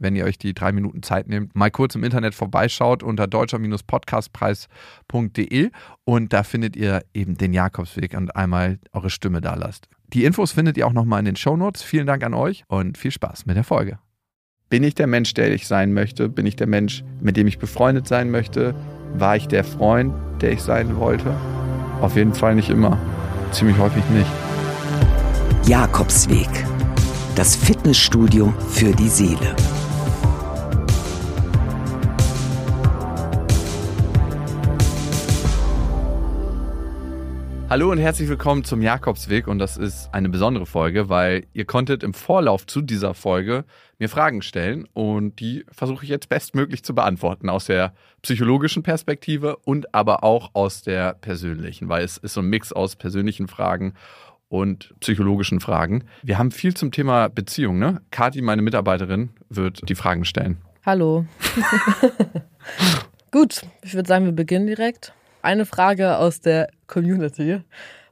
wenn ihr euch die drei Minuten Zeit nehmt, mal kurz im Internet vorbeischaut unter deutscher-podcastpreis.de und da findet ihr eben den Jakobsweg und einmal eure Stimme da lasst. Die Infos findet ihr auch nochmal in den Shownotes. Vielen Dank an euch und viel Spaß mit der Folge. Bin ich der Mensch, der ich sein möchte? Bin ich der Mensch, mit dem ich befreundet sein möchte? War ich der Freund, der ich sein wollte? Auf jeden Fall nicht immer. Ziemlich häufig nicht. Jakobsweg. Das Fitnessstudio für die Seele. Hallo und herzlich willkommen zum Jakobsweg und das ist eine besondere Folge, weil ihr konntet im Vorlauf zu dieser Folge mir Fragen stellen und die versuche ich jetzt bestmöglich zu beantworten aus der psychologischen Perspektive und aber auch aus der persönlichen, weil es ist so ein Mix aus persönlichen Fragen und psychologischen Fragen. Wir haben viel zum Thema Beziehung, ne? Kati, meine Mitarbeiterin, wird die Fragen stellen. Hallo. Gut, ich würde sagen, wir beginnen direkt. Eine Frage aus der Community.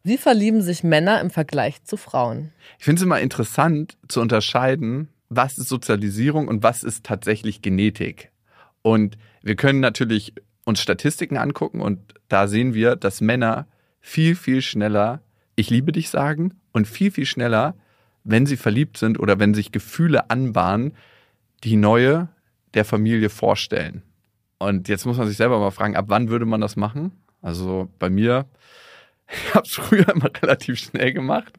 Wie verlieben sich Männer im Vergleich zu Frauen? Ich finde es immer interessant zu unterscheiden, was ist Sozialisierung und was ist tatsächlich Genetik. Und wir können natürlich uns Statistiken angucken und da sehen wir, dass Männer viel, viel schneller ich liebe dich sagen und viel, viel schneller, wenn sie verliebt sind oder wenn sich Gefühle anbahnen, die neue der Familie vorstellen. Und jetzt muss man sich selber mal fragen, ab wann würde man das machen? Also bei mir, ich habe es früher immer relativ schnell gemacht.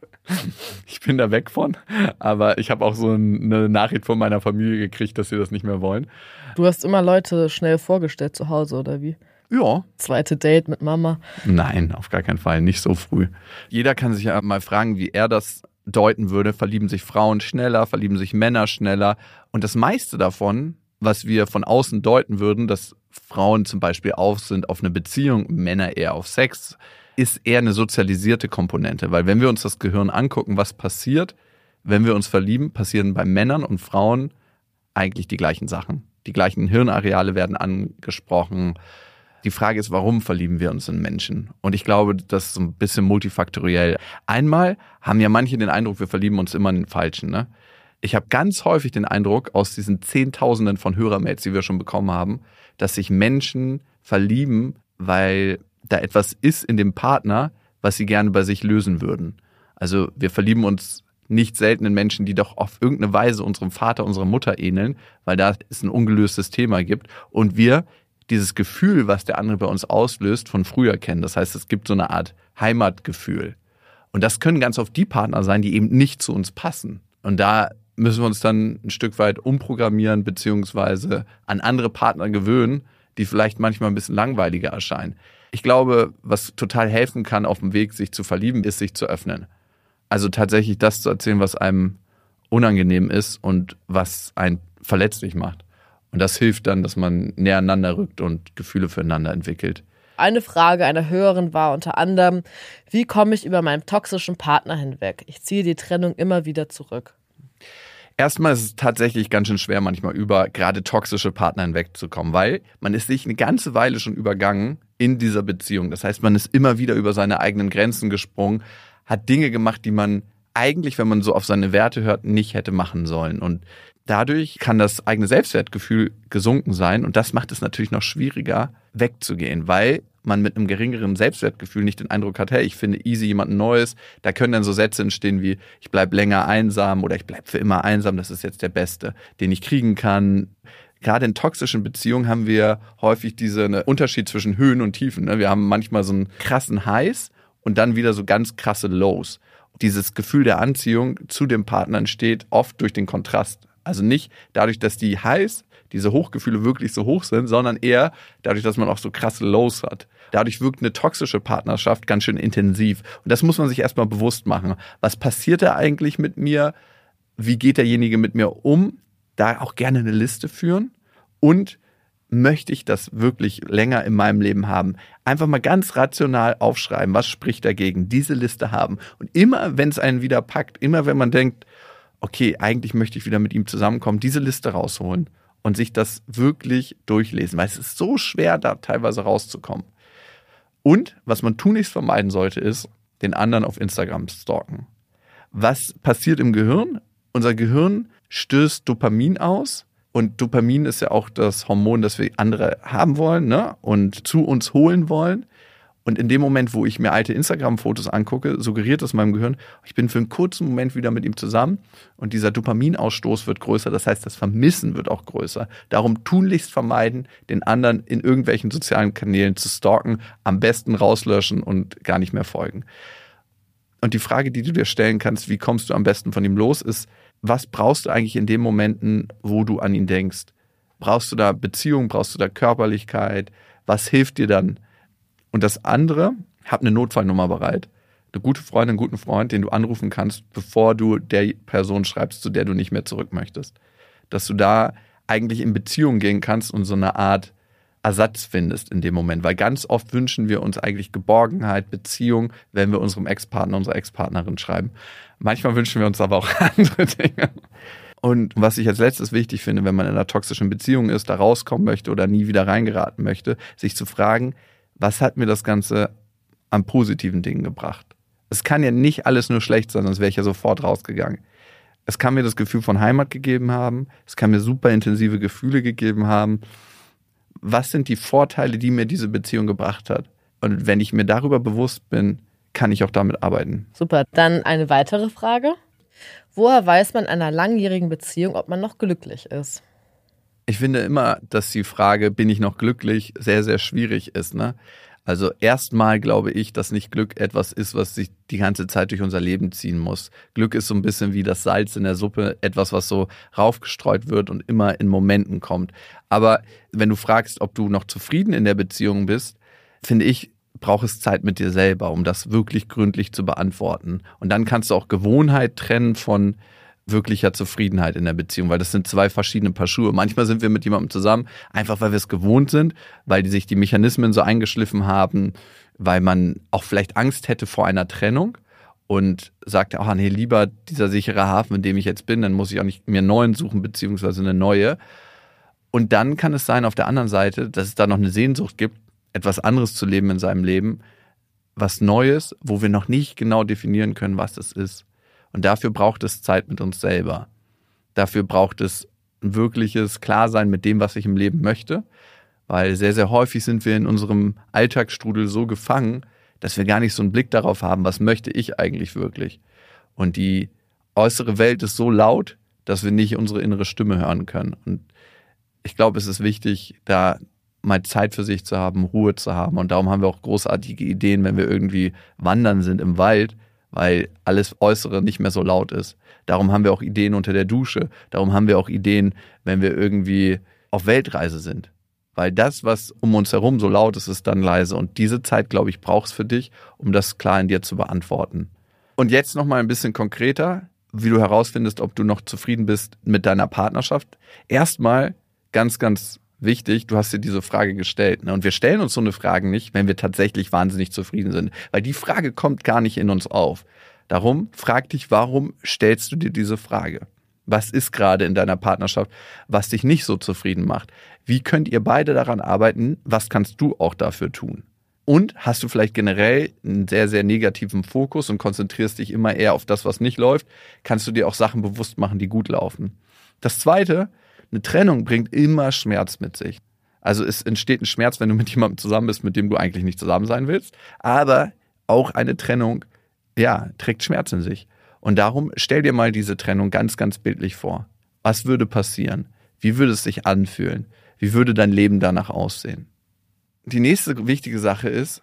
Ich bin da weg von, aber ich habe auch so eine Nachricht von meiner Familie gekriegt, dass sie das nicht mehr wollen. Du hast immer Leute schnell vorgestellt zu Hause, oder wie? Ja. Zweite Date mit Mama? Nein, auf gar keinen Fall, nicht so früh. Jeder kann sich ja mal fragen, wie er das deuten würde. Verlieben sich Frauen schneller, verlieben sich Männer schneller. Und das meiste davon was wir von außen deuten würden, dass Frauen zum Beispiel auf sind auf eine Beziehung, Männer eher auf Sex, ist eher eine sozialisierte Komponente. Weil wenn wir uns das Gehirn angucken, was passiert, wenn wir uns verlieben, passieren bei Männern und Frauen eigentlich die gleichen Sachen. Die gleichen Hirnareale werden angesprochen. Die Frage ist, warum verlieben wir uns in Menschen? Und ich glaube, das ist ein bisschen multifaktoriell. Einmal haben ja manche den Eindruck, wir verlieben uns immer in den Falschen. Ne? Ich habe ganz häufig den Eindruck aus diesen Zehntausenden von Hörermails, die wir schon bekommen haben, dass sich Menschen verlieben, weil da etwas ist in dem Partner, was sie gerne bei sich lösen würden. Also wir verlieben uns nicht selten in Menschen, die doch auf irgendeine Weise unserem Vater, unserer Mutter ähneln, weil da es ein ungelöstes Thema gibt und wir dieses Gefühl, was der andere bei uns auslöst, von früher kennen. Das heißt, es gibt so eine Art Heimatgefühl. Und das können ganz oft die Partner sein, die eben nicht zu uns passen. Und da müssen wir uns dann ein Stück weit umprogrammieren beziehungsweise an andere Partner gewöhnen, die vielleicht manchmal ein bisschen langweiliger erscheinen. Ich glaube, was total helfen kann, auf dem Weg sich zu verlieben, ist sich zu öffnen. Also tatsächlich das zu erzählen, was einem unangenehm ist und was einen verletzlich macht. Und das hilft dann, dass man näher aneinander rückt und Gefühle füreinander entwickelt. Eine Frage einer Hörerin war unter anderem, wie komme ich über meinen toxischen Partner hinweg? Ich ziehe die Trennung immer wieder zurück. Erstmal ist es tatsächlich ganz schön schwer, manchmal über gerade toxische Partner hinwegzukommen, weil man ist sich eine ganze Weile schon übergangen in dieser Beziehung. Das heißt, man ist immer wieder über seine eigenen Grenzen gesprungen, hat Dinge gemacht, die man eigentlich, wenn man so auf seine Werte hört, nicht hätte machen sollen. Und dadurch kann das eigene Selbstwertgefühl gesunken sein. Und das macht es natürlich noch schwieriger, wegzugehen, weil man mit einem geringeren Selbstwertgefühl nicht den Eindruck hat, hey, ich finde easy jemand Neues. Da können dann so Sätze entstehen wie, ich bleibe länger einsam oder ich bleibe für immer einsam, das ist jetzt der Beste, den ich kriegen kann. Gerade in toxischen Beziehungen haben wir häufig diesen Unterschied zwischen Höhen und Tiefen. Ne? Wir haben manchmal so einen krassen Highs und dann wieder so ganz krasse Lows. Dieses Gefühl der Anziehung zu dem Partner entsteht oft durch den Kontrast. Also nicht dadurch, dass die Highs diese Hochgefühle wirklich so hoch sind, sondern eher dadurch, dass man auch so krasse Lows hat. Dadurch wirkt eine toxische Partnerschaft ganz schön intensiv. Und das muss man sich erstmal bewusst machen. Was passiert da eigentlich mit mir? Wie geht derjenige mit mir um? Da auch gerne eine Liste führen und möchte ich das wirklich länger in meinem Leben haben? Einfach mal ganz rational aufschreiben, was spricht dagegen, diese Liste haben. Und immer, wenn es einen wieder packt, immer wenn man denkt, okay, eigentlich möchte ich wieder mit ihm zusammenkommen, diese Liste rausholen und sich das wirklich durchlesen, weil es ist so schwer, da teilweise rauszukommen. Und was man tunlichst vermeiden sollte, ist, den anderen auf Instagram stalken. Was passiert im Gehirn? Unser Gehirn stößt Dopamin aus. Und Dopamin ist ja auch das Hormon, das wir andere haben wollen ne? und zu uns holen wollen. Und in dem Moment, wo ich mir alte Instagram-Fotos angucke, suggeriert das meinem Gehirn, ich bin für einen kurzen Moment wieder mit ihm zusammen und dieser Dopaminausstoß wird größer. Das heißt, das Vermissen wird auch größer. Darum tunlichst vermeiden, den anderen in irgendwelchen sozialen Kanälen zu stalken, am besten rauslöschen und gar nicht mehr folgen. Und die Frage, die du dir stellen kannst, wie kommst du am besten von ihm los, ist, was brauchst du eigentlich in den Momenten, wo du an ihn denkst? Brauchst du da Beziehung? Brauchst du da Körperlichkeit? Was hilft dir dann? Und das andere, hab eine Notfallnummer bereit. Eine gute Freundin, einen guten Freund, den du anrufen kannst, bevor du der Person schreibst, zu der du nicht mehr zurück möchtest. Dass du da eigentlich in Beziehung gehen kannst und so eine Art Ersatz findest in dem Moment. Weil ganz oft wünschen wir uns eigentlich Geborgenheit, Beziehung, wenn wir unserem Ex-Partner, unserer Ex-Partnerin schreiben. Manchmal wünschen wir uns aber auch andere Dinge. Und was ich als letztes wichtig finde, wenn man in einer toxischen Beziehung ist, da rauskommen möchte oder nie wieder reingeraten möchte, sich zu fragen, was hat mir das Ganze an positiven Dingen gebracht? Es kann ja nicht alles nur schlecht sein, sonst wäre ich ja sofort rausgegangen. Es kann mir das Gefühl von Heimat gegeben haben, es kann mir super intensive Gefühle gegeben haben. Was sind die Vorteile, die mir diese Beziehung gebracht hat? Und wenn ich mir darüber bewusst bin, kann ich auch damit arbeiten. Super. Dann eine weitere Frage. Woher weiß man in einer langjährigen Beziehung, ob man noch glücklich ist? Ich finde immer, dass die Frage, bin ich noch glücklich, sehr, sehr schwierig ist. Ne? Also erstmal glaube ich, dass nicht Glück etwas ist, was sich die ganze Zeit durch unser Leben ziehen muss. Glück ist so ein bisschen wie das Salz in der Suppe, etwas, was so raufgestreut wird und immer in Momenten kommt. Aber wenn du fragst, ob du noch zufrieden in der Beziehung bist, finde ich, braucht es Zeit mit dir selber, um das wirklich gründlich zu beantworten. Und dann kannst du auch Gewohnheit trennen von wirklicher Zufriedenheit in der Beziehung, weil das sind zwei verschiedene Paar Schuhe. Manchmal sind wir mit jemandem zusammen, einfach weil wir es gewohnt sind, weil die sich die Mechanismen so eingeschliffen haben, weil man auch vielleicht Angst hätte vor einer Trennung und sagt, ach nee, lieber dieser sichere Hafen, in dem ich jetzt bin, dann muss ich auch nicht mir einen neuen suchen, beziehungsweise eine neue. Und dann kann es sein, auf der anderen Seite, dass es da noch eine Sehnsucht gibt, etwas anderes zu leben in seinem Leben, was Neues, wo wir noch nicht genau definieren können, was das ist. Und dafür braucht es Zeit mit uns selber. Dafür braucht es ein wirkliches Klarsein mit dem, was ich im Leben möchte, weil sehr, sehr häufig sind wir in unserem Alltagsstrudel so gefangen, dass wir gar nicht so einen Blick darauf haben, was möchte ich eigentlich wirklich. Und die äußere Welt ist so laut, dass wir nicht unsere innere Stimme hören können. Und ich glaube, es ist wichtig, da mal Zeit für sich zu haben, Ruhe zu haben. Und darum haben wir auch großartige Ideen, wenn wir irgendwie wandern sind im Wald, weil alles Äußere nicht mehr so laut ist. Darum haben wir auch Ideen unter der Dusche. Darum haben wir auch Ideen, wenn wir irgendwie auf Weltreise sind. Weil das, was um uns herum so laut ist, ist dann leise. Und diese Zeit, glaube ich, brauchst für dich, um das klar in dir zu beantworten. Und jetzt nochmal ein bisschen konkreter, wie du herausfindest, ob du noch zufrieden bist mit deiner Partnerschaft. Erstmal ganz, ganz wichtig, du hast dir diese Frage gestellt. Ne? Und wir stellen uns so eine Frage nicht, wenn wir tatsächlich wahnsinnig zufrieden sind. Weil die Frage kommt gar nicht in uns auf. Darum frag dich, warum stellst du dir diese Frage? Was ist gerade in deiner Partnerschaft, was dich nicht so zufrieden macht? Wie könnt ihr beide daran arbeiten? Was kannst du auch dafür tun? Und hast du vielleicht generell einen sehr, sehr negativen Fokus und konzentrierst dich immer eher auf das, was nicht läuft, kannst du dir auch Sachen bewusst machen, die gut laufen. Das zweite, eine Trennung bringt immer Schmerz mit sich. Also es entsteht ein Schmerz, wenn du mit jemandem zusammen bist, mit dem du eigentlich nicht zusammen sein willst. Aber auch eine Trennung, ja, trägt Schmerz in sich. Und darum stell dir mal diese Trennung ganz, ganz bildlich vor. Was würde passieren? Wie würde es sich anfühlen? Wie würde dein Leben danach aussehen? Die nächste wichtige Sache ist,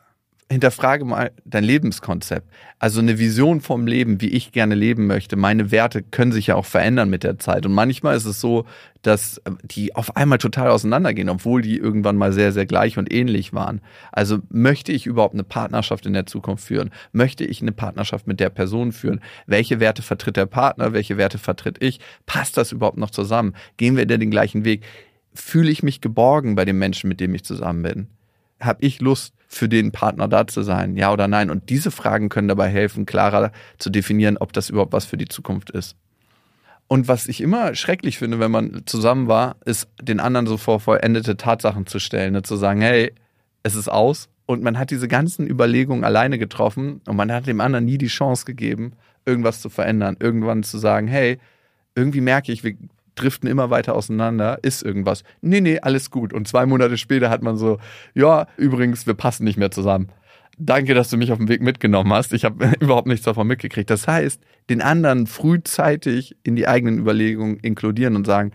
hinterfrage mal dein Lebenskonzept. Also eine Vision vom Leben, wie ich gerne leben möchte. Meine Werte können sich ja auch verändern mit der Zeit. Und manchmal ist es so, dass die auf einmal total auseinandergehen, obwohl die irgendwann mal sehr, sehr gleich und ähnlich waren. Also möchte ich überhaupt eine Partnerschaft in der Zukunft führen? Möchte ich eine Partnerschaft mit der Person führen? Welche Werte vertritt der Partner? Welche Werte vertritt ich? Passt das überhaupt noch zusammen? Gehen wir denn den gleichen Weg? fühle ich mich geborgen bei dem Menschen, mit dem ich zusammen bin? Habe ich Lust, für den Partner da zu sein? Ja oder nein? Und diese Fragen können dabei helfen, klarer zu definieren, ob das überhaupt was für die Zukunft ist. Und was ich immer schrecklich finde, wenn man zusammen war, ist, den anderen so vor vollendete Tatsachen zu stellen, ne? zu sagen, hey, es ist aus. Und man hat diese ganzen Überlegungen alleine getroffen und man hat dem anderen nie die Chance gegeben, irgendwas zu verändern. Irgendwann zu sagen, hey, irgendwie merke ich, wir driften immer weiter auseinander, ist irgendwas. Nee, nee, alles gut. Und zwei Monate später hat man so, ja, übrigens, wir passen nicht mehr zusammen. Danke, dass du mich auf dem Weg mitgenommen hast. Ich habe überhaupt nichts davon mitgekriegt. Das heißt, den anderen frühzeitig in die eigenen Überlegungen inkludieren und sagen,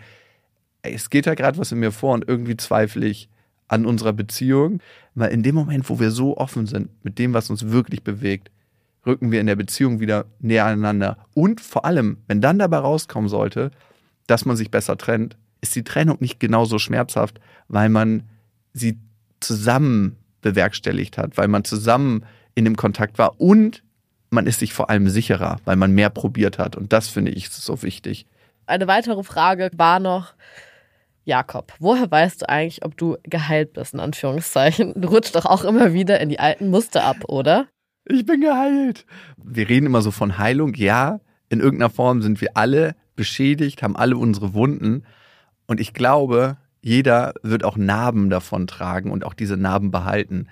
ey, es geht da gerade was in mir vor und irgendwie zweifle ich an unserer Beziehung. Weil in dem Moment, wo wir so offen sind mit dem, was uns wirklich bewegt, rücken wir in der Beziehung wieder näher aneinander. Und vor allem, wenn dann dabei rauskommen sollte, dass man sich besser trennt, ist die Trennung nicht genauso schmerzhaft, weil man sie zusammen bewerkstelligt hat, weil man zusammen in dem Kontakt war und man ist sich vor allem sicherer, weil man mehr probiert hat. Und das finde ich so wichtig. Eine weitere Frage war noch, Jakob, woher weißt du eigentlich, ob du geheilt bist, in Anführungszeichen? Du rutschst doch auch immer wieder in die alten Muster ab, oder? Ich bin geheilt. Wir reden immer so von Heilung. Ja, in irgendeiner Form sind wir alle beschädigt, haben alle unsere Wunden. Und ich glaube, jeder wird auch Narben davon tragen und auch diese Narben behalten.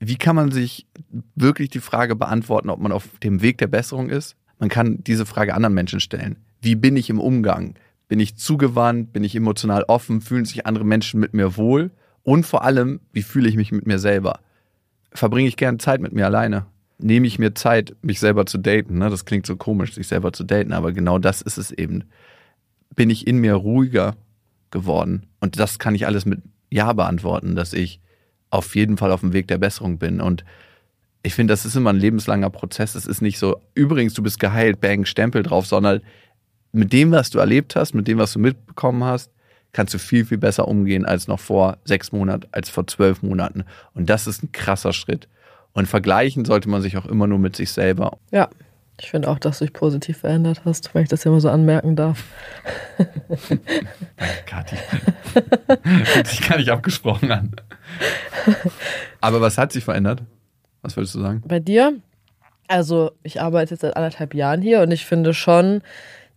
Wie kann man sich wirklich die Frage beantworten, ob man auf dem Weg der Besserung ist? Man kann diese Frage anderen Menschen stellen. Wie bin ich im Umgang? Bin ich zugewandt? Bin ich emotional offen? Fühlen sich andere Menschen mit mir wohl? Und vor allem, wie fühle ich mich mit mir selber? Verbringe ich gerne Zeit mit mir alleine? Nehme ich mir Zeit, mich selber zu daten? Ne? Das klingt so komisch, sich selber zu daten, aber genau das ist es eben. Bin ich in mir ruhiger geworden? Und das kann ich alles mit Ja beantworten, dass ich auf jeden Fall auf dem Weg der Besserung bin. Und ich finde, das ist immer ein lebenslanger Prozess. Es ist nicht so, übrigens, du bist geheilt, bang, Stempel drauf, sondern mit dem, was du erlebt hast, mit dem, was du mitbekommen hast, kannst du viel, viel besser umgehen als noch vor sechs Monaten, als vor zwölf Monaten. Und das ist ein krasser Schritt. Und vergleichen sollte man sich auch immer nur mit sich selber. Ja, ich finde auch, dass du dich positiv verändert hast, wenn ich das ja mal so anmerken darf. Kathi. Fühlt sich gar nicht abgesprochen an. Aber was hat sich verändert? Was würdest du sagen? Bei dir? Also, ich arbeite jetzt seit anderthalb Jahren hier und ich finde schon,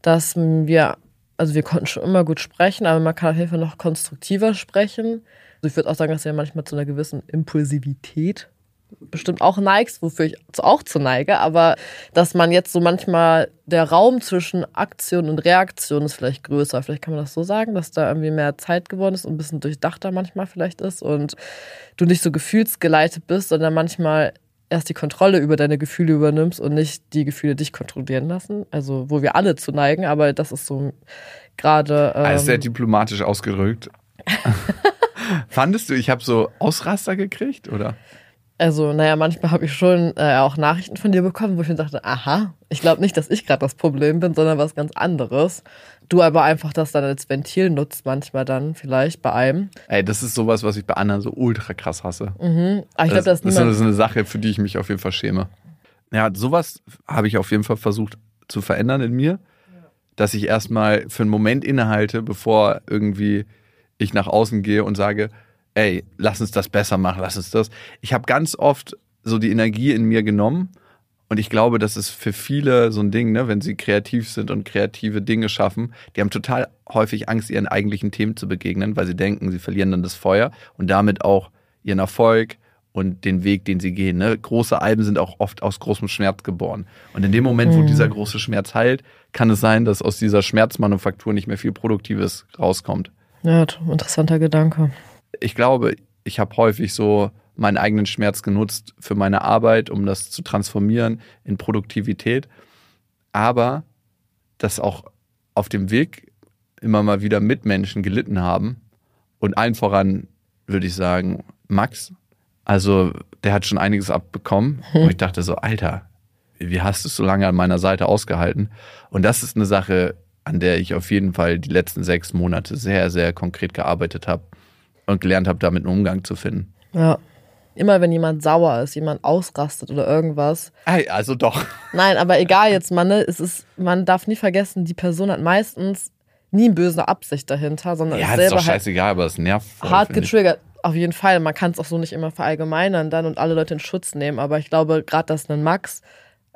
dass wir, also wir konnten schon immer gut sprechen, aber man kann auf jeden Fall noch konstruktiver sprechen. Also ich würde auch sagen, dass wir manchmal zu einer gewissen Impulsivität bestimmt auch neigst, wofür ich auch zu neige, aber dass man jetzt so manchmal der Raum zwischen Aktion und Reaktion ist vielleicht größer. Vielleicht kann man das so sagen, dass da irgendwie mehr Zeit geworden ist und ein bisschen durchdachter manchmal vielleicht ist und du nicht so gefühlsgeleitet bist, sondern manchmal erst die Kontrolle über deine Gefühle übernimmst und nicht die Gefühle dich kontrollieren lassen. Also wo wir alle zu neigen, aber das ist so gerade. Ähm also sehr diplomatisch ausgedrückt. Fandest du, ich habe so Ausraster gekriegt, oder? Also, naja, manchmal habe ich schon äh, auch Nachrichten von dir bekommen, wo ich mir dachte, aha, ich glaube nicht, dass ich gerade das Problem bin, sondern was ganz anderes. Du aber einfach das dann als Ventil nutzt, manchmal dann vielleicht bei einem. Ey, das ist sowas, was ich bei anderen so ultra krass hasse. Mhm. Aber ich glaube, das, das ist so eine Sache, für die ich mich auf jeden Fall schäme. Ja, sowas habe ich auf jeden Fall versucht zu verändern in mir, dass ich erstmal für einen Moment innehalte, bevor irgendwie ich nach außen gehe und sage, ey, lass uns das besser machen, lass uns das. Ich habe ganz oft so die Energie in mir genommen und ich glaube, das ist für viele so ein Ding, ne, wenn sie kreativ sind und kreative Dinge schaffen, die haben total häufig Angst, ihren eigentlichen Themen zu begegnen, weil sie denken, sie verlieren dann das Feuer und damit auch ihren Erfolg und den Weg, den sie gehen. Ne? Große Alben sind auch oft aus großem Schmerz geboren. Und in dem Moment, wo mhm. dieser große Schmerz heilt, kann es sein, dass aus dieser Schmerzmanufaktur nicht mehr viel Produktives rauskommt. Ja, interessanter Gedanke ich glaube, ich habe häufig so meinen eigenen Schmerz genutzt für meine Arbeit, um das zu transformieren in Produktivität. Aber dass auch auf dem Weg immer mal wieder Mitmenschen gelitten haben. Und allen voran würde ich sagen, Max. Also der hat schon einiges abbekommen. Hm. Und ich dachte so, Alter, wie hast du es so lange an meiner Seite ausgehalten? Und das ist eine Sache, an der ich auf jeden Fall die letzten sechs Monate sehr, sehr konkret gearbeitet habe und gelernt habe, damit einen Umgang zu finden. Ja. Immer wenn jemand sauer ist, jemand ausrastet oder irgendwas. Hey, also doch. Nein, aber egal jetzt, man, ne, es ist, man darf nie vergessen, die Person hat meistens nie böse Absicht dahinter, sondern Ja, ist das ist selber doch halt scheißegal, aber es nervt voll. hart finde ich. getriggert. Auf jeden Fall. Man kann es auch so nicht immer verallgemeinern dann und alle Leute in Schutz nehmen. Aber ich glaube, gerade dass ein Max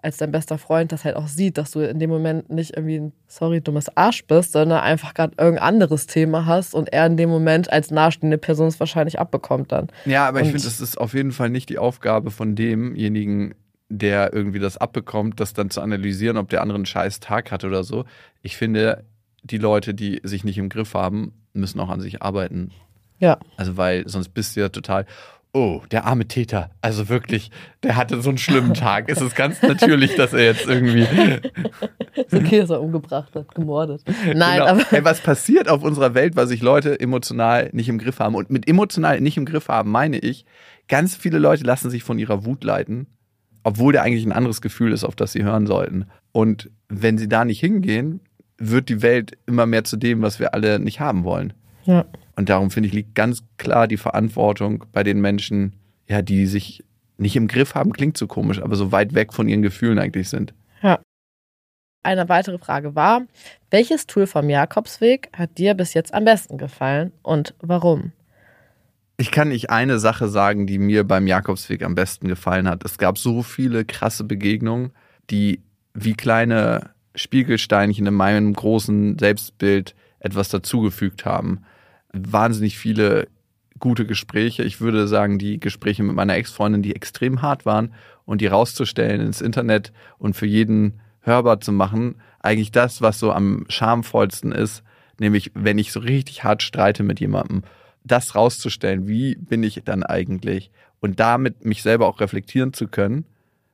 als dein bester Freund das halt auch sieht, dass du in dem Moment nicht irgendwie ein, sorry, dummes Arsch bist, sondern einfach gerade irgendein anderes Thema hast und er in dem Moment als nahestehende Person es wahrscheinlich abbekommt dann. Ja, aber ich Und- finde, das ist auf jeden Fall nicht die Aufgabe von demjenigen, der irgendwie das abbekommt, das dann zu analysieren, ob der andere einen scheiß Tag hat oder so. Ich finde, die Leute, die sich nicht im Griff haben, müssen auch an sich arbeiten. Ja. Also, weil sonst bist du ja total, oh, der arme Täter. Also wirklich, der hatte so einen schlimmen Tag. Es ist ganz natürlich, dass er jetzt irgendwie. Ist okay, dass er umgebracht hat, gemordet. Nein, Genau. aber Hey, was passiert auf unserer Welt, weil sich Leute emotional nicht im Griff haben? Und mit emotional nicht im Griff haben meine ich, ganz viele Leute lassen sich von ihrer Wut leiten, obwohl der eigentlich ein anderes Gefühl ist, auf das sie hören sollten. Und wenn sie da nicht hingehen, wird die Welt immer mehr zu dem, was wir alle nicht haben wollen. ja. Und darum finde ich, liegt ganz klar die Verantwortung bei den Menschen, ja, die sich nicht im Griff haben, klingt so komisch, aber so weit weg von ihren Gefühlen eigentlich sind. Eine weitere Frage war, welches Tool vom Jakobsweg hat dir bis jetzt am besten gefallen und warum? Ich kann nicht eine Sache sagen, die mir beim Jakobsweg am besten gefallen hat. Es gab so viele krasse Begegnungen, die wie kleine Spiegelsteinchen in meinem großen Selbstbild etwas dazugefügt haben. Wahnsinnig viele gute Gespräche. Ich würde sagen, die Gespräche mit meiner Ex-Freundin, die extrem hart waren und die rauszustellen ins Internet und für jeden hörbar zu machen, eigentlich das, was so am schamvollsten ist, nämlich wenn ich so richtig hart streite mit jemandem, das rauszustellen, wie bin ich dann eigentlich und damit mich selber auch reflektieren zu können.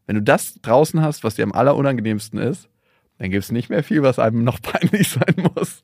Wenn du das draußen hast, was dir am allerunangenehmsten ist, dann gibt es nicht mehr viel, was einem noch peinlich sein muss.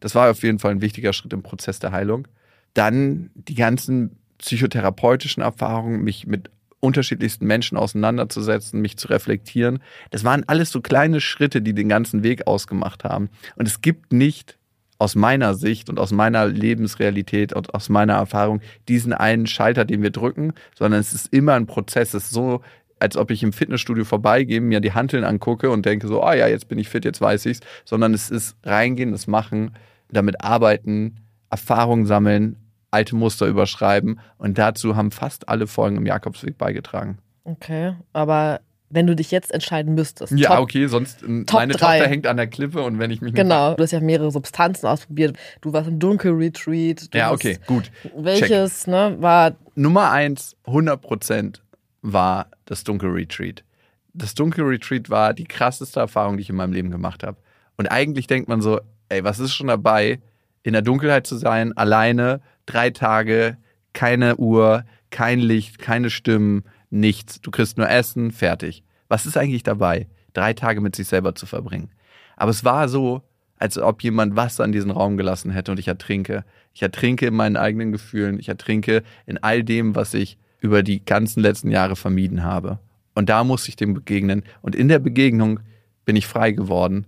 Das war auf jeden Fall ein wichtiger Schritt im Prozess der Heilung. Dann die ganzen psychotherapeutischen Erfahrungen, mich mit unterschiedlichsten Menschen auseinanderzusetzen, mich zu reflektieren. Das waren alles so kleine Schritte, die den ganzen Weg ausgemacht haben. Und es gibt nicht aus meiner Sicht und aus meiner Lebensrealität und aus meiner Erfahrung diesen einen Schalter, den wir drücken, sondern es ist immer ein Prozess. Es ist so, als ob ich im Fitnessstudio vorbeigehe, mir die Hanteln angucke und denke so, ah ja, jetzt bin ich fit, jetzt weiß ich's, sondern es ist reingehen, das machen, damit arbeiten, Erfahrungen sammeln, alte Muster überschreiben und dazu haben fast alle Folgen im Jakobsweg beigetragen. Okay, aber wenn du dich jetzt entscheiden müsstest. Ja, top, okay, sonst ähm, Top meine drei. Tochter hängt an der Klippe und wenn ich mich Genau, du hast ja mehrere Substanzen ausprobiert. Du warst im Dunkelretreat. du Ja, okay, gut. Welches ne, war Nummer eins, 100 Prozent, war das Dunkelretreat. Das Dunkelretreat war die krasseste Erfahrung, die ich in meinem Leben gemacht habe. Und eigentlich denkt man so, ey, was ist schon dabei, in der Dunkelheit zu sein, alleine, drei Tage, keine Uhr, kein Licht, keine Stimmen, nichts. Du kriegst nur Essen, fertig. Was ist eigentlich dabei, drei Tage mit sich selber zu verbringen? Aber es war so, als ob jemand Wasser in diesen Raum gelassen hätte und ich ertrinke. Ich ertrinke in meinen eigenen Gefühlen. Ich ertrinke in all dem, was ich über die ganzen letzten Jahre vermieden habe. Und da musste ich dem begegnen. Und in der Begegnung bin ich frei geworden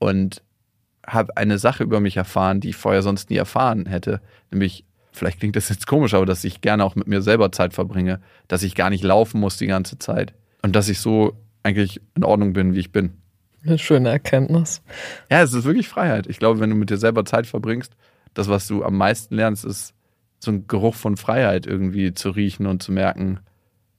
und habe eine Sache über mich erfahren, die ich vorher sonst nie erfahren hätte. Nämlich, vielleicht klingt das jetzt komisch, aber dass ich gerne auch mit mir selber Zeit verbringe. Dass ich gar nicht laufen muss die ganze Zeit. Und dass ich so eigentlich in Ordnung bin, wie ich bin. eine schöne Erkenntnis? Ja, es ist wirklich Freiheit. Ich glaube, wenn du mit dir selber Zeit verbringst, das, was du am meisten lernst, ist so ein Geruch von Freiheit irgendwie zu riechen und zu merken,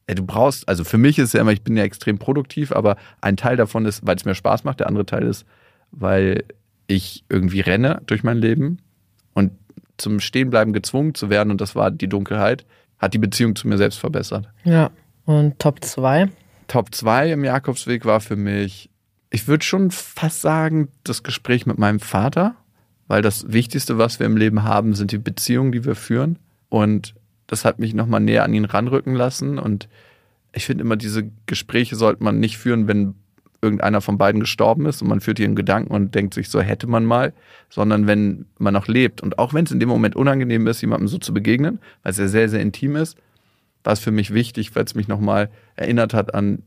ey, du brauchst, also für mich ist es ja immer, ich bin ja extrem produktiv, aber ein Teil davon ist, weil es mir Spaß macht, der andere Teil ist, weil ich irgendwie renne durch mein Leben und zum Stehenbleiben gezwungen zu werden, und das war die Dunkelheit, hat die Beziehung zu mir selbst verbessert. Ja. Und Top 2? Top 2 im Jakobsweg war für mich, ich würde schon fast sagen, das Gespräch mit meinem Vater, weil das Wichtigste, was wir im Leben haben, sind die Beziehungen, die wir führen. Und das hat mich nochmal näher an ihn ranrücken lassen. Und ich finde immer, diese Gespräche sollte man nicht führen, wenn irgendeiner von beiden gestorben ist und man führt hier einen Gedanken und denkt sich, so hätte man mal, sondern wenn man noch lebt. Und auch wenn es in dem Moment unangenehm ist, jemandem so zu begegnen, weil es ja sehr, sehr intim ist, war es für mich wichtig, weil es mich nochmal erinnert hat an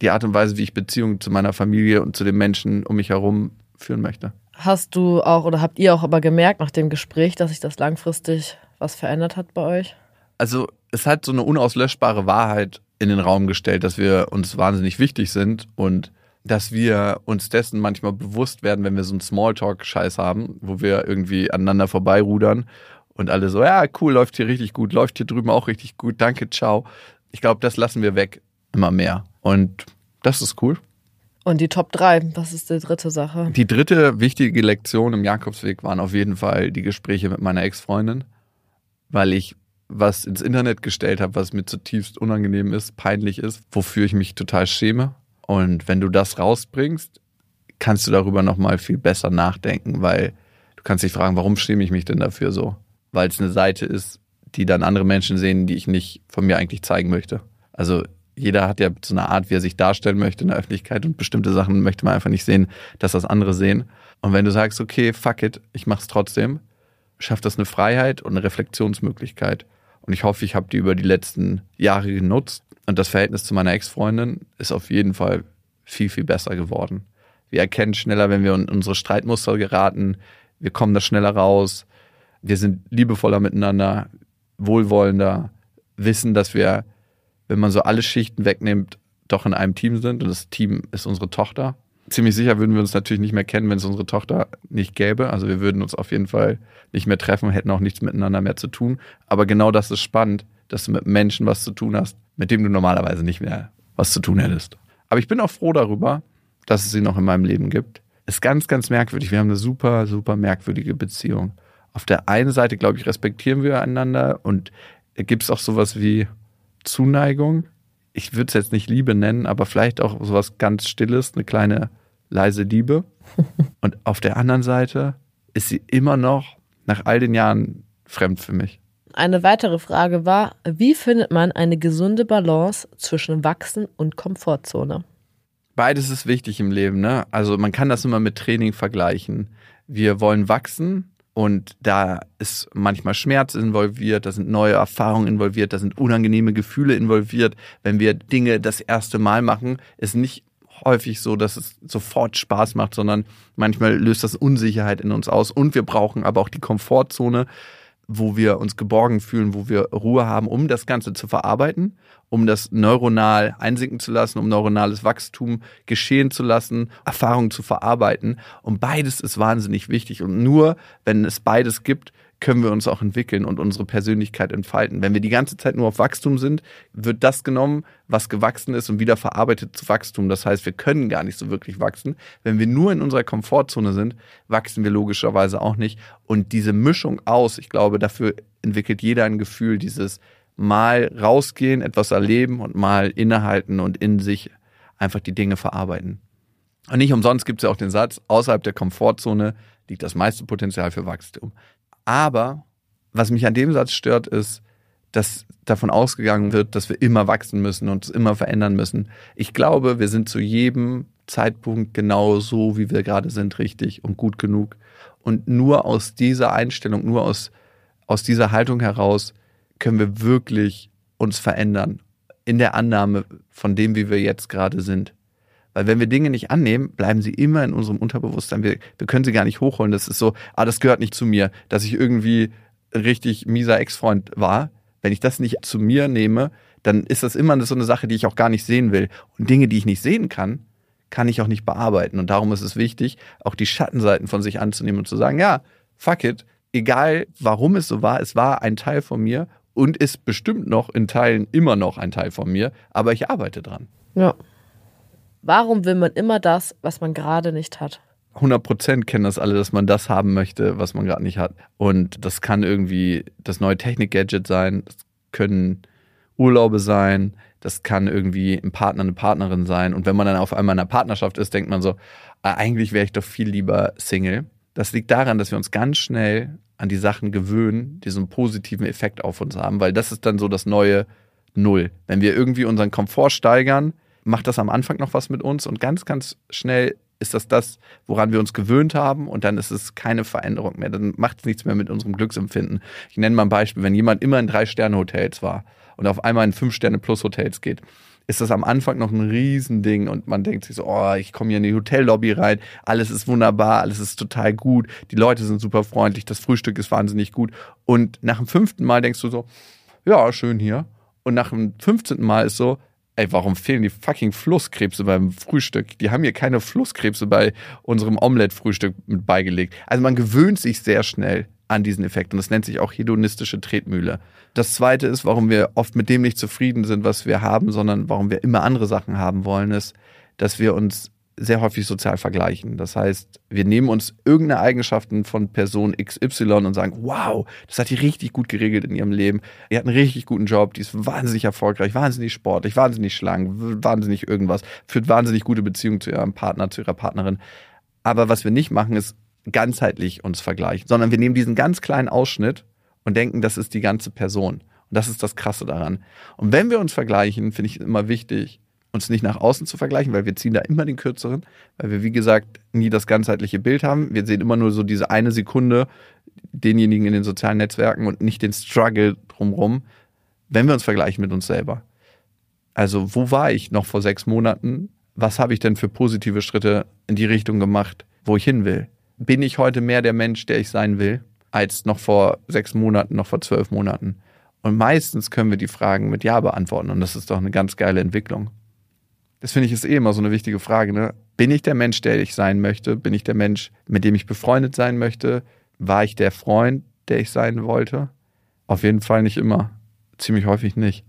die Art und Weise, wie ich Beziehungen zu meiner Familie und zu den Menschen um mich herum führen möchte. Hast du auch oder habt ihr auch aber gemerkt nach dem Gespräch, dass sich das langfristig was verändert hat bei euch? Also es hat so eine unauslöschbare Wahrheit in den Raum gestellt, dass wir uns wahnsinnig wichtig sind und dass wir uns dessen manchmal bewusst werden, wenn wir so einen Smalltalk-Scheiß haben, wo wir irgendwie aneinander vorbeirudern und alle so, ja, cool, läuft hier richtig gut, läuft hier drüben auch richtig gut, danke, ciao. Ich glaube, das lassen wir weg immer mehr. Und das ist cool. Und die Top 3, was ist die dritte Sache? Die dritte wichtige Lektion im Jakobsweg waren auf jeden Fall die Gespräche mit meiner Ex-Freundin, weil ich was ins Internet gestellt habe, was mir zutiefst unangenehm ist, peinlich ist, wofür ich mich total schäme. Und wenn du das rausbringst, kannst du darüber nochmal viel besser nachdenken, weil du kannst dich fragen, warum schäme ich mich denn dafür so? Weil es eine Seite ist, die dann andere Menschen sehen, die ich nicht von mir eigentlich zeigen möchte. Also jeder hat ja so eine Art, wie er sich darstellen möchte in der Öffentlichkeit und bestimmte Sachen möchte man einfach nicht sehen, dass das andere sehen. Und wenn du sagst, okay, fuck it, ich mach's trotzdem, schafft das eine Freiheit und eine Reflexionsmöglichkeit. Und ich hoffe, ich habe die über die letzten Jahre genutzt. Und das Verhältnis zu meiner Ex-Freundin ist auf jeden Fall viel, viel besser geworden. Wir erkennen schneller, wenn wir in unsere Streitmuster geraten. Wir kommen da schneller raus. Wir sind liebevoller miteinander, wohlwollender, wissen, dass wir wenn man so alle Schichten wegnimmt, doch in einem Team sind und das Team ist unsere Tochter. Ziemlich sicher würden wir uns natürlich nicht mehr kennen, wenn es unsere Tochter nicht gäbe. Also wir würden uns auf jeden Fall nicht mehr treffen, hätten auch nichts miteinander mehr zu tun. Aber genau das ist spannend, dass du mit Menschen was zu tun hast, mit dem du normalerweise nicht mehr was zu tun hättest. Aber ich bin auch froh darüber, dass es sie noch in meinem Leben gibt. Ist ganz, ganz merkwürdig. Wir haben eine super, super merkwürdige Beziehung. Auf der einen Seite, glaube ich, respektieren wir einander und gibt es auch sowas wie, Zuneigung. Ich würde es jetzt nicht Liebe nennen, aber vielleicht auch sowas ganz Stilles, eine kleine leise Liebe. Und auf der anderen Seite ist sie immer noch nach all den Jahren fremd für mich. Eine weitere Frage war, wie findet man eine gesunde Balance zwischen Wachsen und Komfortzone? Beides ist wichtig im Leben, ne? Also man kann das immer mit Training vergleichen. Wir wollen wachsen, und da ist manchmal Schmerz involviert, da sind neue Erfahrungen involviert, da sind unangenehme Gefühle involviert. Wenn wir Dinge das erste Mal machen, ist nicht häufig so, dass es sofort Spaß macht, sondern manchmal löst das Unsicherheit in uns aus. Und wir brauchen aber auch die Komfortzone, wo wir uns geborgen fühlen, wo wir Ruhe haben, um das Ganze zu verarbeiten, um das neuronal einsinken zu lassen, um neuronales Wachstum geschehen zu lassen, Erfahrungen zu verarbeiten. Und beides ist wahnsinnig wichtig. Und nur wenn es beides gibt, können wir uns auch entwickeln und unsere Persönlichkeit entfalten. Wenn wir die ganze Zeit nur auf Wachstum sind, wird das genommen, was gewachsen ist und wieder verarbeitet zu Wachstum. Das heißt, wir können gar nicht so wirklich wachsen. Wenn wir nur in unserer Komfortzone sind, wachsen wir logischerweise auch nicht. Und diese Mischung aus, ich glaube, dafür entwickelt jeder ein Gefühl, dieses mal rausgehen, etwas erleben und mal innehalten und in sich einfach die Dinge verarbeiten. Und nicht umsonst gibt es ja auch den Satz, außerhalb der Komfortzone liegt das meiste Potenzial für Wachstum. Aber was mich an dem Satz stört, ist, dass davon ausgegangen wird, dass wir immer wachsen müssen und uns immer verändern müssen. Ich glaube, wir sind zu jedem Zeitpunkt genau so, wie wir gerade sind, richtig und gut genug. Und nur aus dieser Einstellung, nur aus, aus dieser Haltung heraus können wir wirklich uns verändern. In der Annahme von dem, wie wir jetzt gerade sind. Weil wenn wir Dinge nicht annehmen, bleiben sie immer in unserem Unterbewusstsein. Wir, wir können sie gar nicht hochholen. Das ist so, ah, das gehört nicht zu mir, dass ich irgendwie richtig mieser Ex-Freund war. Wenn ich das nicht zu mir nehme, dann ist das immer so eine Sache, die ich auch gar nicht sehen will. Und Dinge, die ich nicht sehen kann, kann ich auch nicht bearbeiten. Und darum ist es wichtig, auch die Schattenseiten von sich anzunehmen und zu sagen, ja, fuck it, egal warum es so war, es war ein Teil von mir und ist bestimmt noch in Teilen immer noch ein Teil von mir, aber ich arbeite dran. Ja. Warum will man immer das, was man gerade nicht hat? 100 Prozent kennen das alle, dass man das haben möchte, was man gerade nicht hat. Und das kann irgendwie das neue Technik-Gadget sein, das können Urlaube sein, das kann irgendwie ein Partner, eine Partnerin sein. Und wenn man dann auf einmal in einer Partnerschaft ist, denkt man so, ah, eigentlich wäre ich doch viel lieber Single. Das liegt daran, dass wir uns ganz schnell an die Sachen gewöhnen, die so einen positiven Effekt auf uns haben, weil das ist dann so das neue Null. Wenn wir irgendwie unseren Komfort steigern, macht das am Anfang noch was mit uns und ganz, ganz schnell ist das das, woran wir uns gewöhnt haben und dann ist es keine Veränderung mehr. Dann macht es nichts mehr mit unserem Glücksempfinden. Ich nenne mal ein Beispiel, wenn jemand immer in Drei-Sterne-Hotels war und auf einmal in Fünf-Sterne-Plus-Hotels geht, ist das am Anfang noch ein Riesending und man denkt sich so, oh, ich komme hier in die Hotellobby rein, alles ist wunderbar, alles ist total gut, die Leute sind super freundlich, das Frühstück ist wahnsinnig gut und nach dem fünften Mal denkst du so, ja, schön hier und nach dem fünfzehnten Mal ist so, ey, warum fehlen die fucking Flusskrebse beim Frühstück? Die haben hier keine Flusskrebse bei unserem Omelette-Frühstück mit beigelegt. Also man gewöhnt sich sehr schnell an diesen Effekt und das nennt sich auch hedonistische Tretmühle. Das zweite ist, warum wir oft mit dem nicht zufrieden sind, was wir haben, sondern warum wir immer andere Sachen haben wollen, ist, dass wir uns sehr häufig sozial vergleichen. Das heißt, wir nehmen uns irgendeine Eigenschaften von Person XY und sagen, wow, das hat die richtig gut geregelt in ihrem Leben. Die hat einen richtig guten Job, die ist wahnsinnig erfolgreich, wahnsinnig sportlich, wahnsinnig schlank, wahnsinnig irgendwas, führt wahnsinnig gute Beziehungen zu ihrem Partner, zu ihrer Partnerin. Aber was wir nicht machen, ist ganzheitlich uns vergleichen, sondern wir nehmen diesen ganz kleinen Ausschnitt und denken, das ist die ganze Person. Und das ist das Krasse daran. Und wenn wir uns vergleichen, finde ich immer wichtig, uns nicht nach außen zu vergleichen, weil wir ziehen da immer den kürzeren, weil wir, wie gesagt, nie das ganzheitliche Bild haben. Wir sehen immer nur so diese eine Sekunde denjenigen in den sozialen Netzwerken und nicht den Struggle drumherum, wenn wir uns vergleichen mit uns selber. Also, wo war ich noch vor sechs Monaten? Was habe ich denn für positive Schritte in die Richtung gemacht, wo ich hin will? Bin ich heute mehr der Mensch, der ich sein will, als noch vor sechs Monaten, noch vor zwölf Monaten? Und meistens können wir die Fragen mit Ja beantworten. Und das ist doch eine ganz geile Entwicklung. Das finde ich ist eh immer so eine wichtige Frage. Ne? Bin ich der Mensch, der ich sein möchte? Bin ich der Mensch, mit dem ich befreundet sein möchte? War ich der Freund, der ich sein wollte? Auf jeden Fall nicht immer. Ziemlich häufig nicht.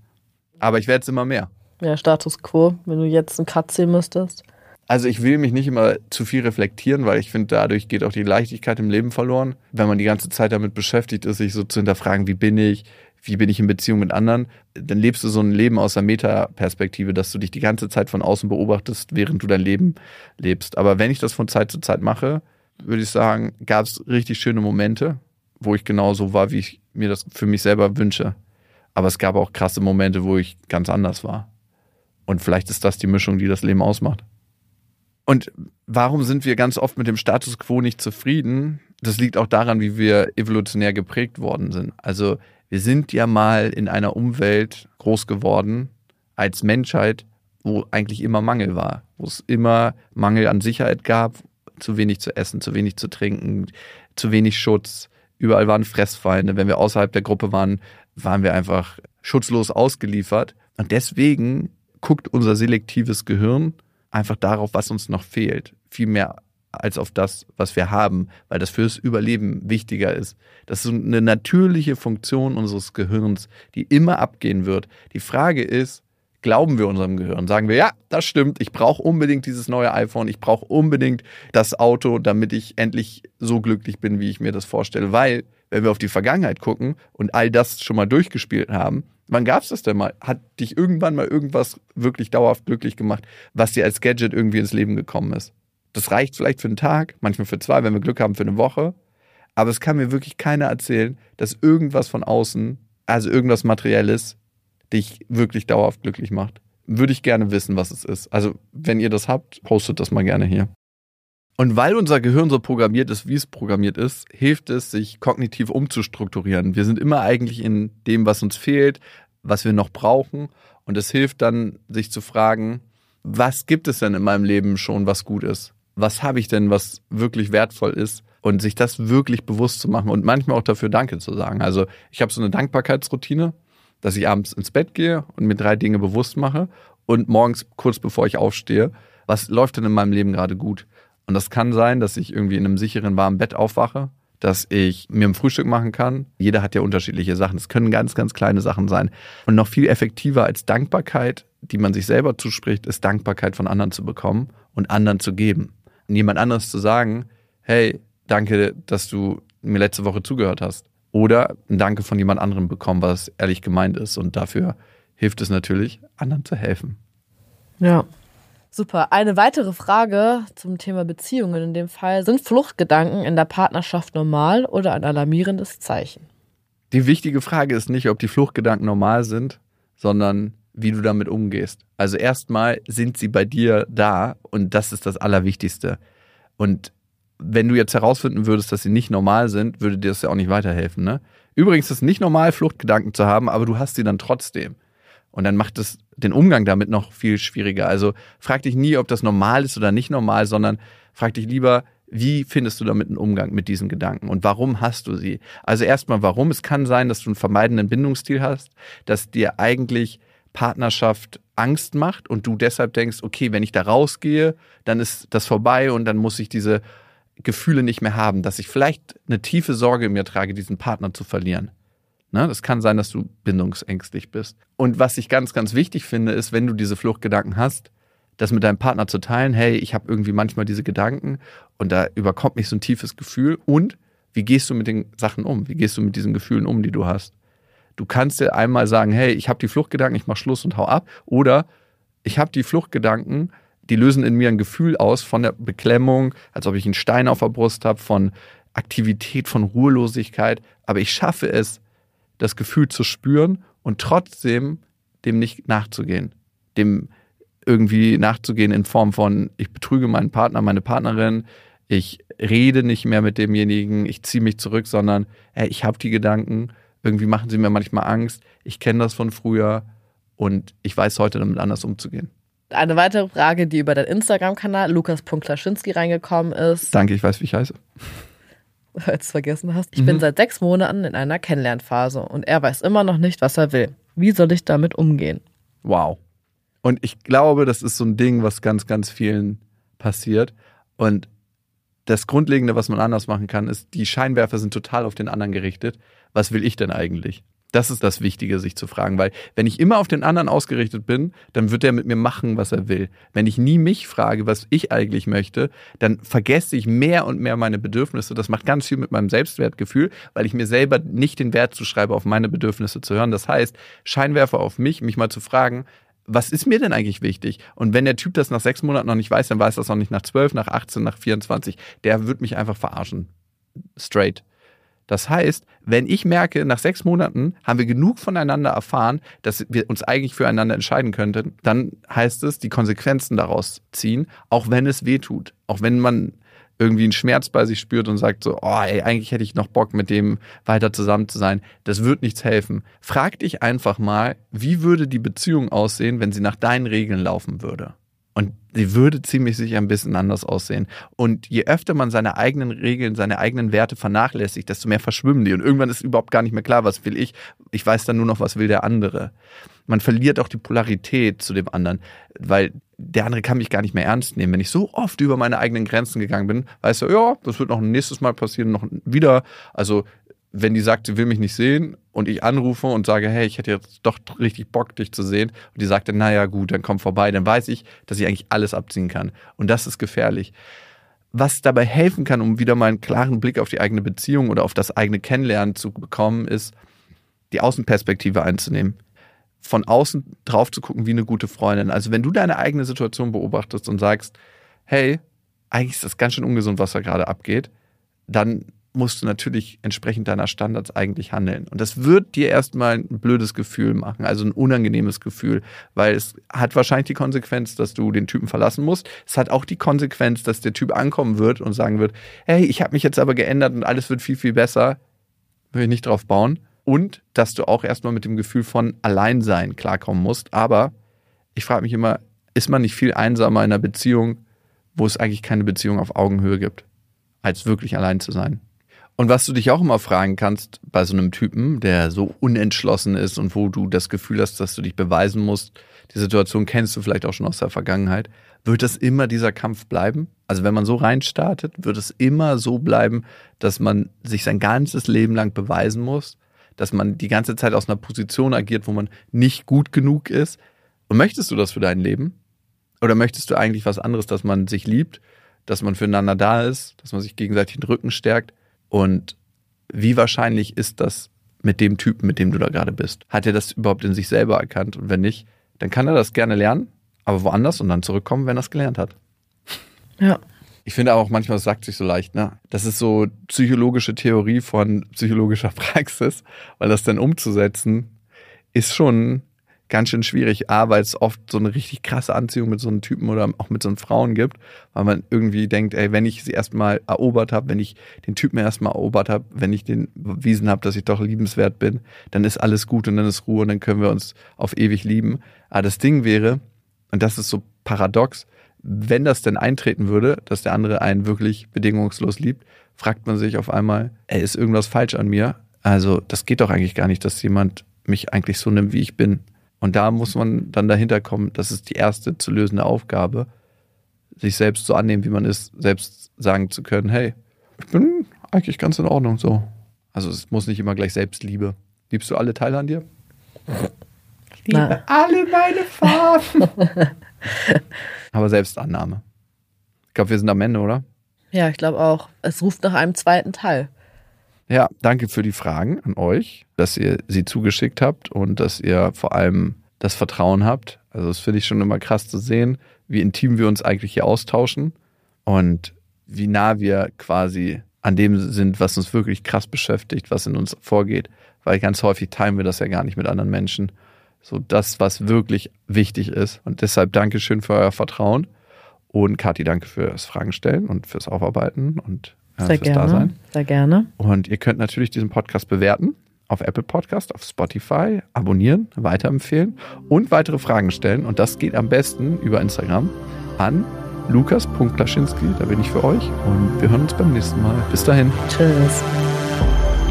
Aber ich werde es immer mehr. Ja, Status quo, wenn du jetzt einen Cut sehen müsstest. Also ich will mich nicht immer zu viel reflektieren, weil ich finde, dadurch geht auch die Leichtigkeit im Leben verloren. Wenn man die ganze Zeit damit beschäftigt ist, sich so zu hinterfragen, wie bin ich, wie bin ich in Beziehung mit anderen, dann lebst du so ein Leben aus der Metaperspektive, dass du dich die ganze Zeit von außen beobachtest, während du dein Leben lebst. Aber wenn ich das von Zeit zu Zeit mache, würde ich sagen, gab es richtig schöne Momente, wo ich genau so war, wie ich mir das für mich selber wünsche. Aber es gab auch krasse Momente, wo ich ganz anders war. Und vielleicht ist das die Mischung, die das Leben ausmacht. Und warum sind wir ganz oft mit dem Status quo nicht zufrieden? Das liegt auch daran, wie wir evolutionär geprägt worden sind. Also wir sind ja mal in einer Umwelt groß geworden als Menschheit, wo eigentlich immer Mangel war, wo es immer Mangel an Sicherheit gab, zu wenig zu essen, zu wenig zu trinken, zu wenig Schutz. Überall waren Fressfeinde. Wenn wir außerhalb der Gruppe waren, waren wir einfach schutzlos ausgeliefert. Und deswegen guckt unser selektives Gehirn einfach darauf, was uns noch fehlt. Viel mehr als auf das, was wir haben, weil das fürs Überleben wichtiger ist. Das ist eine natürliche Funktion unseres Gehirns, die immer abgehen wird. Die Frage ist, glauben wir unserem Gehirn? Sagen wir, ja, das stimmt, ich brauche unbedingt dieses neue iPhone, ich brauche unbedingt das Auto, damit ich endlich so glücklich bin, wie ich mir das vorstelle. Weil, wenn wir auf die Vergangenheit gucken und all das schon mal durchgespielt haben, wann gab es das denn mal? Hat dich irgendwann mal irgendwas wirklich dauerhaft glücklich gemacht, was dir als Gadget irgendwie ins Leben gekommen ist? Das reicht vielleicht für einen Tag, manchmal für zwei, wenn wir Glück haben, für eine Woche. Aber es kann mir wirklich keiner erzählen, dass irgendwas von außen, also irgendwas Materielles, dich wirklich dauerhaft glücklich macht. Würde ich gerne wissen, was es ist. Also, wenn ihr das habt, postet das mal gerne hier. Und weil unser Gehirn so programmiert ist, wie es programmiert ist, hilft es, sich kognitiv umzustrukturieren. Wir sind immer eigentlich in dem, was uns fehlt, was wir noch brauchen. Und es hilft dann, sich zu fragen, was gibt es denn in meinem Leben schon, was gut ist? Was habe ich denn, was wirklich wertvoll ist und sich das wirklich bewusst zu machen und manchmal auch dafür Danke zu sagen. Also ich habe so eine Dankbarkeitsroutine, dass ich abends ins Bett gehe und mir drei Dinge bewusst mache und morgens kurz bevor ich aufstehe, was läuft denn in meinem Leben gerade gut? Und das kann sein, dass ich irgendwie in einem sicheren, warmen Bett aufwache, dass ich mir ein Frühstück machen kann. Jeder hat ja unterschiedliche Sachen. Es können ganz, ganz kleine Sachen sein. Und noch viel effektiver als Dankbarkeit, die man sich selber zuspricht, ist Dankbarkeit von anderen zu bekommen und anderen zu geben jemand anderes zu sagen, hey, danke, dass du mir letzte Woche zugehört hast. Oder ein Danke von jemand anderem bekommen, was ehrlich gemeint ist. Und dafür hilft es natürlich, anderen zu helfen. Ja. Super. Eine weitere Frage zum Thema Beziehungen in dem Fall. Sind Fluchtgedanken in der Partnerschaft normal oder ein alarmierendes Zeichen? Die wichtige Frage ist nicht, ob die Fluchtgedanken normal sind, sondern wie du damit umgehst. Also erstmal sind sie bei dir da und das ist das Allerwichtigste. Und wenn du jetzt herausfinden würdest, dass sie nicht normal sind, würde dir das ja auch nicht weiterhelfen. Ne? Übrigens ist es nicht normal, Fluchtgedanken zu haben, aber du hast sie dann trotzdem. Und dann macht es den Umgang damit noch viel schwieriger. Also frag dich nie, ob das normal ist oder nicht normal, sondern frag dich lieber, wie findest du damit einen Umgang mit diesen Gedanken und warum hast du sie? Also erstmal warum. Es kann sein, dass du einen vermeidenden Bindungsstil hast, dass dir eigentlich Partnerschaft Angst macht und du deshalb denkst, okay, wenn ich da rausgehe, dann ist das vorbei und dann muss ich diese Gefühle nicht mehr haben, dass ich vielleicht eine tiefe Sorge in mir trage, diesen Partner zu verlieren. Ne? Das kann sein, dass du bindungsängstlich bist. Und was ich ganz, ganz wichtig finde, ist, wenn du diese Fluchtgedanken hast, das mit deinem Partner zu teilen, hey, ich habe irgendwie manchmal diese Gedanken und da überkommt mich so ein tiefes Gefühl. Und wie gehst du mit den Sachen um? Wie gehst du mit diesen Gefühlen um, die du hast? Du kannst dir einmal sagen, hey, ich habe die Fluchtgedanken, ich mache Schluss und hau ab. Oder ich habe die Fluchtgedanken, die lösen in mir ein Gefühl aus von der Beklemmung, als ob ich einen Stein auf der Brust habe, von Aktivität, von Ruhelosigkeit. Aber ich schaffe es, das Gefühl zu spüren und trotzdem dem nicht nachzugehen. Dem irgendwie nachzugehen in Form von, ich betrüge meinen Partner, meine Partnerin, ich rede nicht mehr mit demjenigen, ich ziehe mich zurück, sondern hey, ich habe die Gedanken, irgendwie machen sie mir manchmal Angst, ich kenne das von früher und ich weiß heute damit anders umzugehen. Eine weitere Frage, die über deinen Instagram-Kanal lukas.klaschinski reingekommen ist. Danke, ich weiß, wie ich heiße. Weil du es vergessen hast. Ich mhm. bin seit sechs Monaten in einer Kennenlernphase und er weiß immer noch nicht, was er will. Wie soll ich damit umgehen? Wow. Und ich glaube, das ist so ein Ding, was ganz, ganz vielen passiert. Und das Grundlegende, was man anders machen kann, ist, die Scheinwerfer sind total auf den anderen gerichtet. Was will ich denn eigentlich? Das ist das Wichtige, sich zu fragen, weil wenn ich immer auf den anderen ausgerichtet bin, dann wird er mit mir machen, was er will. Wenn ich nie mich frage, was ich eigentlich möchte, dann vergesse ich mehr und mehr meine Bedürfnisse. Das macht ganz viel mit meinem Selbstwertgefühl, weil ich mir selber nicht den Wert zuschreibe, auf meine Bedürfnisse zu hören. Das heißt, Scheinwerfer auf mich, mich mal zu fragen, was ist mir denn eigentlich wichtig? Und wenn der Typ das nach sechs Monaten noch nicht weiß, dann weiß das auch nicht nach zwölf, nach 18, nach 24. Der wird mich einfach verarschen. Straight. Das heißt, wenn ich merke, nach sechs Monaten haben wir genug voneinander erfahren, dass wir uns eigentlich füreinander entscheiden könnten, dann heißt es, die Konsequenzen daraus ziehen, auch wenn es weh tut. Auch wenn man irgendwie einen Schmerz bei sich spürt und sagt so, oh, ey, eigentlich hätte ich noch Bock, mit dem weiter zusammen zu sein. Das wird nichts helfen. Frag dich einfach mal, wie würde die Beziehung aussehen, wenn sie nach deinen Regeln laufen würde? Und sie würde ziemlich sicher ein bisschen anders aussehen. Und je öfter man seine eigenen Regeln, seine eigenen Werte vernachlässigt, desto mehr verschwimmen die. Und irgendwann ist überhaupt gar nicht mehr klar, was will ich. Ich weiß dann nur noch, was will der andere. Man verliert auch die Polarität zu dem anderen, weil der andere kann mich gar nicht mehr ernst nehmen. Wenn ich so oft über meine eigenen Grenzen gegangen bin, weißt du, ja, das wird noch ein nächstes Mal passieren, noch wieder. Also wenn die sagt, sie will mich nicht sehen und ich anrufe und sage, hey, ich hätte jetzt doch richtig Bock, dich zu sehen, und die sagt dann, naja, gut, dann komm vorbei, dann weiß ich, dass ich eigentlich alles abziehen kann. Und das ist gefährlich. Was dabei helfen kann, um wieder mal einen klaren Blick auf die eigene Beziehung oder auf das eigene Kennenlernen zu bekommen, ist, die Außenperspektive einzunehmen. Von außen drauf zu gucken wie eine gute Freundin. Also wenn du deine eigene Situation beobachtest und sagst, hey, eigentlich ist das ganz schön ungesund, was da gerade abgeht, dann musst du natürlich entsprechend deiner Standards eigentlich handeln. Und das wird dir erstmal ein blödes Gefühl machen, also ein unangenehmes Gefühl, weil es hat wahrscheinlich die Konsequenz, dass du den Typen verlassen musst. Es hat auch die Konsequenz, dass der Typ ankommen wird und sagen wird, hey, ich habe mich jetzt aber geändert und alles wird viel, viel besser. Will ich nicht drauf bauen. Und dass du auch erstmal mit dem Gefühl von Alleinsein klarkommen musst. Aber ich frage mich immer, ist man nicht viel einsamer in einer Beziehung, wo es eigentlich keine Beziehung auf Augenhöhe gibt, als wirklich allein zu sein? Und was du dich auch immer fragen kannst bei so einem Typen, der so unentschlossen ist und wo du das Gefühl hast, dass du dich beweisen musst, die Situation kennst du vielleicht auch schon aus der Vergangenheit, wird das immer dieser Kampf bleiben? Also wenn man so reinstartet, wird es immer so bleiben, dass man sich sein ganzes Leben lang beweisen muss, dass man die ganze Zeit aus einer Position agiert, wo man nicht gut genug ist. Und möchtest du das für dein Leben? Oder möchtest du eigentlich was anderes, dass man sich liebt, dass man füreinander da ist, dass man sich gegenseitig den Rücken stärkt? Und wie wahrscheinlich ist das mit dem Typen, mit dem du da gerade bist? Hat er das überhaupt in sich selber erkannt? Und wenn nicht, dann kann er das gerne lernen, aber woanders und dann zurückkommen, wenn er es gelernt hat. Ja. Ich finde auch manchmal, es sagt sich so leicht, ne? Das ist so psychologische Theorie von psychologischer Praxis, weil das dann umzusetzen ist schon ganz schön schwierig. A, weil es oft so eine richtig krasse Anziehung mit so einem Typen oder auch mit so einem Frauen gibt, weil man irgendwie denkt, ey, wenn ich sie erstmal erobert habe, wenn ich den Typen erstmal erobert habe, wenn ich den bewiesen habe, dass ich doch liebenswert bin, dann ist alles gut und dann ist Ruhe und dann können wir uns auf ewig lieben. Aber das Ding wäre, und das ist so paradox, wenn das denn eintreten würde, dass der andere einen wirklich bedingungslos liebt, fragt man sich auf einmal, ey, ist irgendwas falsch an mir? Also, das geht doch eigentlich gar nicht, dass jemand mich eigentlich so nimmt, wie ich bin Und da muss man dann dahinter kommen, das ist die erste zu lösende Aufgabe, sich selbst so annehmen, wie man ist, selbst sagen zu können, hey, ich bin eigentlich ganz in Ordnung so. Also es muss nicht immer gleich Selbstliebe. Liebst du alle Teile an dir? Ich liebe Na. alle meine Farben. Aber Selbstannahme. Ich glaube, wir sind am Ende, oder? Ja, ich glaube auch. Es ruft nach einem zweiten Teil. Ja, danke für die Fragen an euch, dass ihr sie zugeschickt habt und dass ihr vor allem das Vertrauen habt. Also das finde ich schon immer krass zu sehen, wie intim wir uns eigentlich hier austauschen und wie nah wir quasi an dem sind, was uns wirklich krass beschäftigt, was in uns vorgeht. Weil ganz häufig teilen wir das ja gar nicht mit anderen Menschen. So das, was wirklich wichtig ist. Und deshalb Dankeschön für euer Vertrauen. Und Kathi, danke fürs Fragen stellen und fürs Aufarbeiten und Sehr fürs gerne. Dasein. Sehr gerne. Und ihr könnt natürlich diesen Podcast bewerten auf Apple Podcast, auf Spotify, abonnieren, weiterempfehlen und weitere Fragen stellen. Und das geht am besten über Instagram an lukas.plaschinski. Da bin ich für euch. Und wir hören uns beim nächsten Mal. Bis dahin. Tschüss.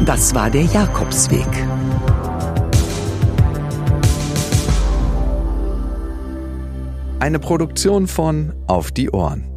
Das war der Jakobsweg. Eine Produktion von Auf die Ohren.